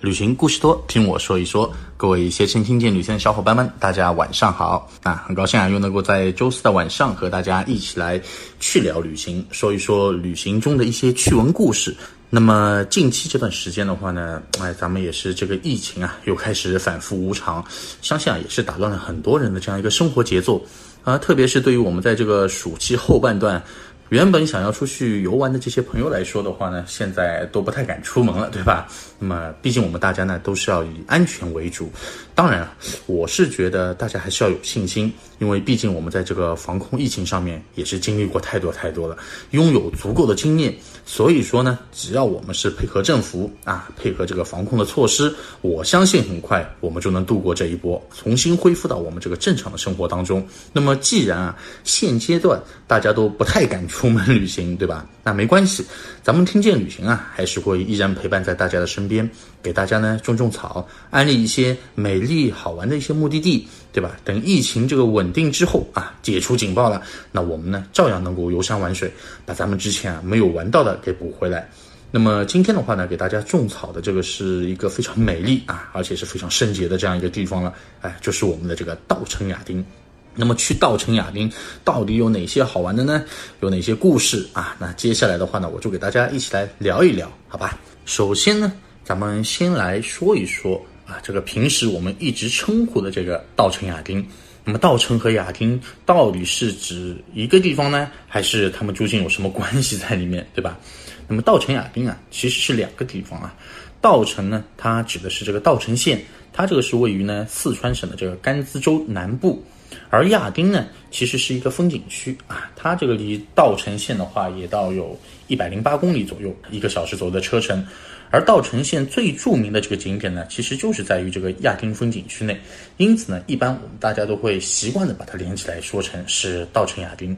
旅行故事多，听我说一说。各位携程听见旅行的小伙伴们，大家晚上好啊！很高兴啊，又能够在周四的晚上和大家一起来去聊旅行，说一说旅行中的一些趣闻故事。那么近期这段时间的话呢，哎，咱们也是这个疫情啊，又开始反复无常，相信啊，也是打乱了很多人的这样一个生活节奏啊，特别是对于我们在这个暑期后半段。原本想要出去游玩的这些朋友来说的话呢，现在都不太敢出门了，对吧？那么，毕竟我们大家呢都是要以安全为主。当然，我是觉得大家还是要有信心，因为毕竟我们在这个防控疫情上面也是经历过太多太多了，拥有足够的经验。所以说呢，只要我们是配合政府啊，配合这个防控的措施，我相信很快我们就能度过这一波，重新恢复到我们这个正常的生活当中。那么，既然啊现阶段大家都不太敢出出门旅行，对吧？那没关系，咱们听见旅行啊，还是会依然陪伴在大家的身边，给大家呢种种草，安利一些美丽好玩的一些目的地，对吧？等疫情这个稳定之后啊，解除警报了，那我们呢照样能够游山玩水，把咱们之前啊没有玩到的给补回来。那么今天的话呢，给大家种草的这个是一个非常美丽啊，而且是非常圣洁的这样一个地方了，哎，就是我们的这个稻城亚丁。那么去稻城亚丁到底有哪些好玩的呢？有哪些故事啊？那接下来的话呢，我就给大家一起来聊一聊，好吧？首先呢，咱们先来说一说啊，这个平时我们一直称呼的这个稻城亚丁。那么稻城和亚丁到底是指一个地方呢，还是它们究竟有什么关系在里面，对吧？那么稻城亚丁啊，其实是两个地方啊。稻城呢，它指的是这个稻城县，它这个是位于呢四川省的这个甘孜州南部。而亚丁呢，其实是一个风景区啊，它这个离稻城县的话，也到有一百零八公里左右，一个小时左右的车程。而稻城县最著名的这个景点呢，其实就是在于这个亚丁风景区内，因此呢，一般我们大家都会习惯的把它连起来说成是稻城亚丁。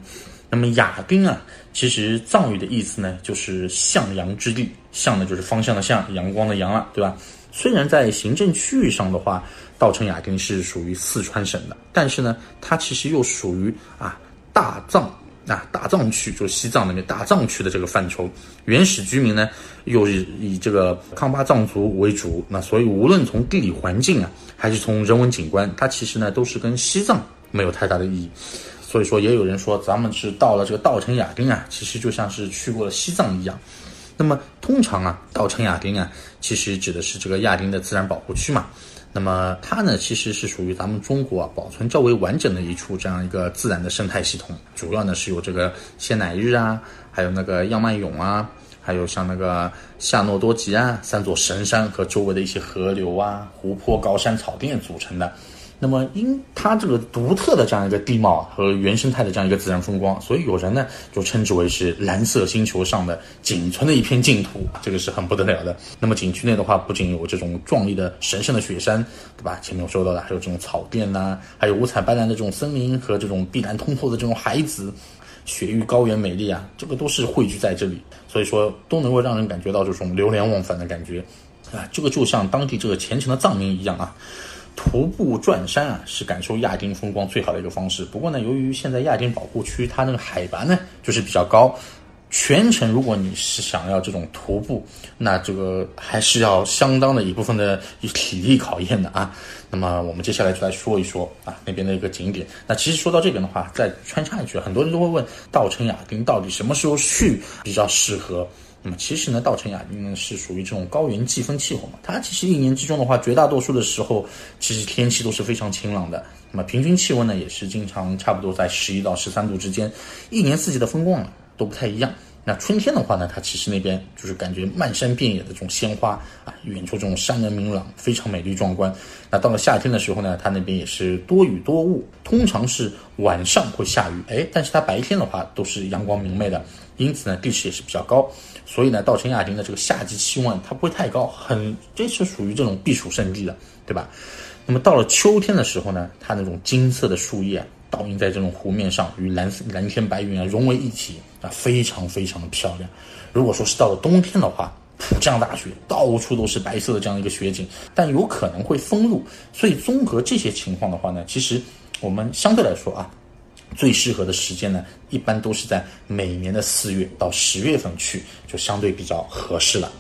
那么亚丁啊，其实藏语的意思呢，就是向阳之地，向呢就是方向的向，阳光的阳了，对吧？虽然在行政区域上的话，稻城亚丁是属于四川省的，但是呢，它其实又属于啊大藏啊大藏区，就是西藏那边大藏区的这个范畴。原始居民呢，又是以这个康巴藏族为主，那所以无论从地理环境啊，还是从人文景观，它其实呢都是跟西藏没有太大的意义。所以说，也有人说，咱们是到了这个稻城亚丁啊，其实就像是去过了西藏一样。那么，通常啊，稻城亚丁啊，其实指的是这个亚丁的自然保护区嘛。那么，它呢，其实是属于咱们中国啊保存较为完整的一处这样一个自然的生态系统。主要呢是有这个仙乃日啊，还有那个央曼勇啊，还有像那个夏诺多吉啊三座神山和周围的一些河流啊、湖泊、高山、草甸组成的。那么，因它这个独特的这样一个地貌和原生态的这样一个自然风光，所以有人呢就称之为是蓝色星球上的仅存的一片净土，这个是很不得了的。那么景区内的话，不仅有这种壮丽的神圣的雪山，对吧？前面我说到的，还有这种草甸呐，还有五彩斑斓的这种森林和这种碧蓝通透的这种海子，雪域高原美丽啊，这个都是汇聚在这里，所以说都能够让人感觉到这种流连忘返的感觉啊，这个就像当地这个虔诚的藏民一样啊。徒步转山啊，是感受亚丁风光最好的一个方式。不过呢，由于现在亚丁保护区它那个海拔呢就是比较高，全程如果你是想要这种徒步，那这个还是要相当的一部分的体力考验的啊。那么我们接下来就来说一说啊那边的一个景点。那其实说到这边的话，再穿插一句，很多人都会问，稻城亚丁到底什么时候去比较适合？那么其实呢，稻城亚丁呢是属于这种高原季风气候嘛，它其实一年之中的话，绝大多数的时候，其实天气都是非常晴朗的。那么平均气温呢，也是经常差不多在十一到十三度之间，一年四季的风光啊都不太一样。那春天的话呢，它其实那边就是感觉漫山遍野的这种鲜花啊，远处这种山峦明朗，非常美丽壮观。那到了夏天的时候呢，它那边也是多雨多雾，通常是晚上会下雨，哎，但是它白天的话都是阳光明媚的，因此呢，地势也是比较高。所以呢，稻城亚丁的这个夏季气温它不会太高，很这是属于这种避暑胜地的，对吧？那么到了秋天的时候呢，它那种金色的树叶倒映在这种湖面上，与蓝蓝天白云啊融为一体啊，非常非常的漂亮。如果说是到了冬天的话，普降大雪，到处都是白色的这样一个雪景，但有可能会封路。所以综合这些情况的话呢，其实我们相对来说啊。最适合的时间呢，一般都是在每年的四月到十月份去，就相对比较合适了。